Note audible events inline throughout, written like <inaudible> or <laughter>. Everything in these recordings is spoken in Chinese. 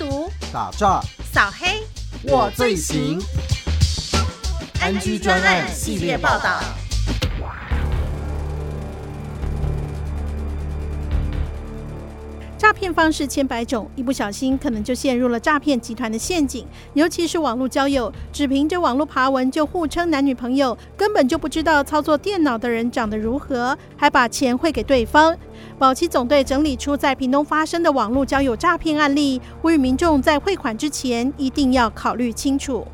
毒、打诈、扫黑，我最行。安居专案系列报道。骗方式千百种，一不小心可能就陷入了诈骗集团的陷阱。尤其是网络交友，只凭着网络爬文就互称男女朋友，根本就不知道操作电脑的人长得如何，还把钱汇给对方。保期总队整理出在屏东发生的网络交友诈骗案例，呼吁民众在汇款之前一定要考虑清楚。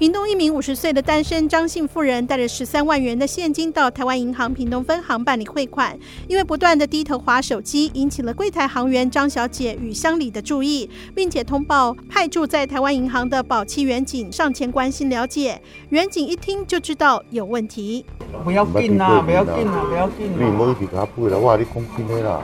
屏东一名五十岁的单身张姓妇人带着十三万元的现金到台湾银行屏东分行办理汇款，因为不断的低头划手机，引起了柜台行员张小姐与乡里的注意，并且通报派驻在台湾银行的保期员警上前关心了解。员警一听就知道有问题，不要紧啦，不要紧啦，不要紧你唔好去甲背啦，我你讲真的啦，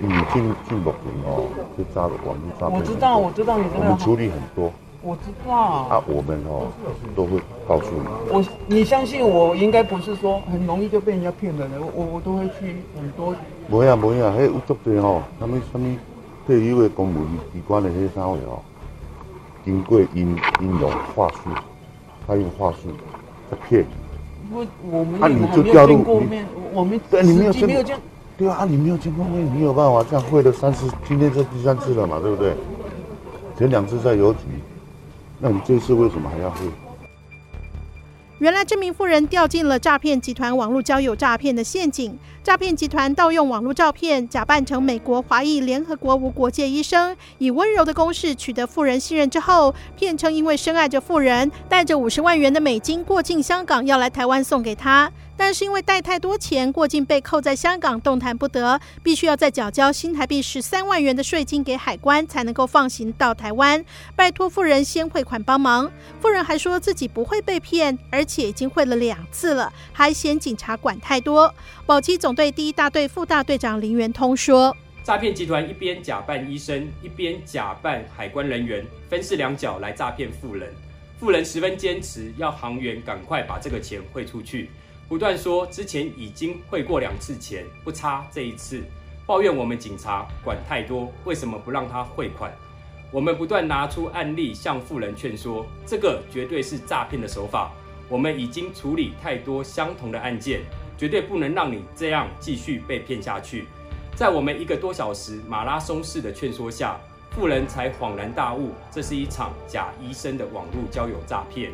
你进进目前哦，就诈网络诈骗。我知道，我知道你我们处理很多。我知道啊，我们哦都会告诉你。我你相信我，应该不是说很容易就被人家骗了的。我我都会去很多。没啊没啊，迄有足多吼，什么什么退休的公务机关的迄三位哦，经过因因用话术，他用话术在骗。我我们啊，你就掉入面，我们对，你没有没有见。对啊，你没有见过面，你有办法这样会了三次，今天这第三次了嘛，对不对？前两次在邮局。那你这次为什么还要汇？原来这名妇人掉进了诈骗集团网络交友诈骗的陷阱。诈骗集团盗用网络照片，假扮成美国华裔联合国无国界医生，以温柔的攻势取得妇人信任之后，骗称因为深爱着妇人，带着五十万元的美金过境香港，要来台湾送给她。但是因为带太多钱，过境被扣在香港，动弹不得，必须要再缴交新台币十三万元的税金给海关，才能够放行到台湾。拜托富人先汇款帮忙。富人还说自己不会被骗，而且已经汇了两次了，还嫌警察管太多。保期总队第一大队副大队长林元通说：“诈骗集团一边假扮医生，一边假扮海关人员，分饰两角来诈骗富人。富人十分坚持要行员赶快把这个钱汇出去。”不断说之前已经汇过两次钱，不差这一次，抱怨我们警察管太多，为什么不让他汇款？我们不断拿出案例向富人劝说，这个绝对是诈骗的手法。我们已经处理太多相同的案件，绝对不能让你这样继续被骗下去。在我们一个多小时马拉松式的劝说下，富人才恍然大悟，这是一场假医生的网络交友诈骗。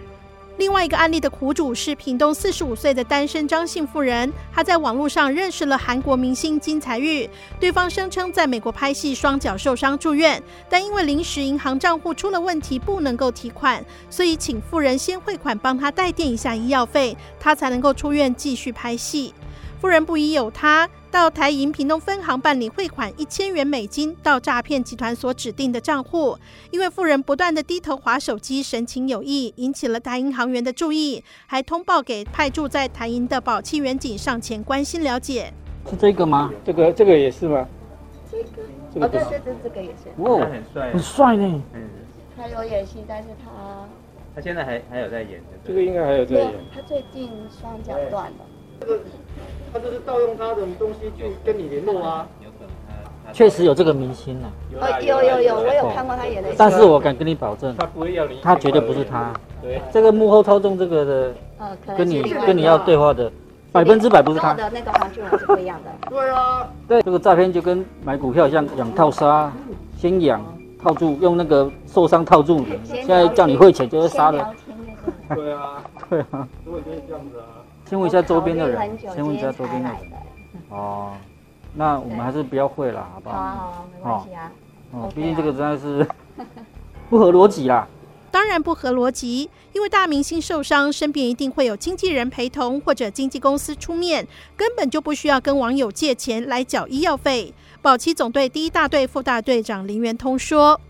另外一个案例的苦主是屏东四十五岁的单身张姓妇人，她在网络上认识了韩国明星金财玉，对方声称在美国拍戏双脚受伤住院，但因为临时银行账户出了问题不能够提款，所以请妇人先汇款帮他代垫一下医药费，他才能够出院继续拍戏。夫人不疑有他，到台银屏东分行办理汇款一千元美金到诈骗集团所指定的账户。因为富人不断的低头划手机，神情有异，引起了台银行员的注意，还通报给派驻在台银的保期员警上前关心了解。是这个吗？这个这个也是吗？这个哦，对对对，这个也是。哇，很帅，很帅呢。嗯，他有演戏，但是他他现在还还有在演。这个应该还有在演。他最近双脚断了。这个。他就是盗用他的东西去跟你联络啊，确实有这个明星啊。哦，有有有，我有看过他演的。但是我敢跟你保证，他不会要你，他绝对不是他。对，这个幕后操纵这个的，跟你跟你要对话的，百分之百不是他。的那个黄俊文是不一样的。对啊，对，这个诈骗就跟买股票一样养套杀，先养套住，用那个受伤套住你，现在叫你汇钱就会杀了。对啊，<laughs> 对啊。如果就是这样子啊。先问一下周边的人，先问一下周边的人。哦，那我们还是不要会了，好不好？好好，没关系啊。哦，毕竟这个真的是 <laughs> 不合逻辑啦。当然不合逻辑，因为大明星受伤，身边一定会有经纪人陪同或者经纪公司出面，根本就不需要跟网友借钱来缴医药费。保期总队第一大队副大队长林元通说：“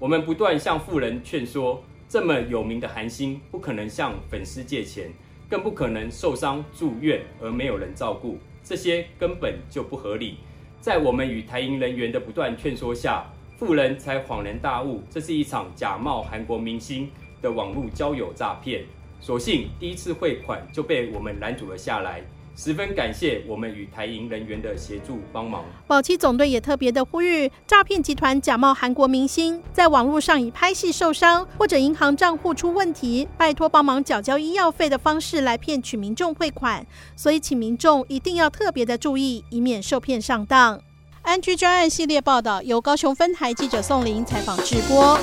我们不断向富人劝说，这么有名的韩星不可能向粉丝借钱。”更不可能受伤住院而没有人照顾，这些根本就不合理。在我们与台银人员的不断劝说下，富人才恍然大悟，这是一场假冒韩国明星的网络交友诈骗。所幸第一次汇款就被我们拦阻了下来。十分感谢我们与台银人员的协助帮忙。保期总队也特别的呼吁，诈骗集团假冒韩国明星，在网络上以拍戏受伤或者银行账户出问题，拜托帮忙缴交医药费的方式来骗取民众汇款，所以请民众一定要特别的注意，以免受骗上当。安居专案系列报道由高雄分台记者宋玲采访直播。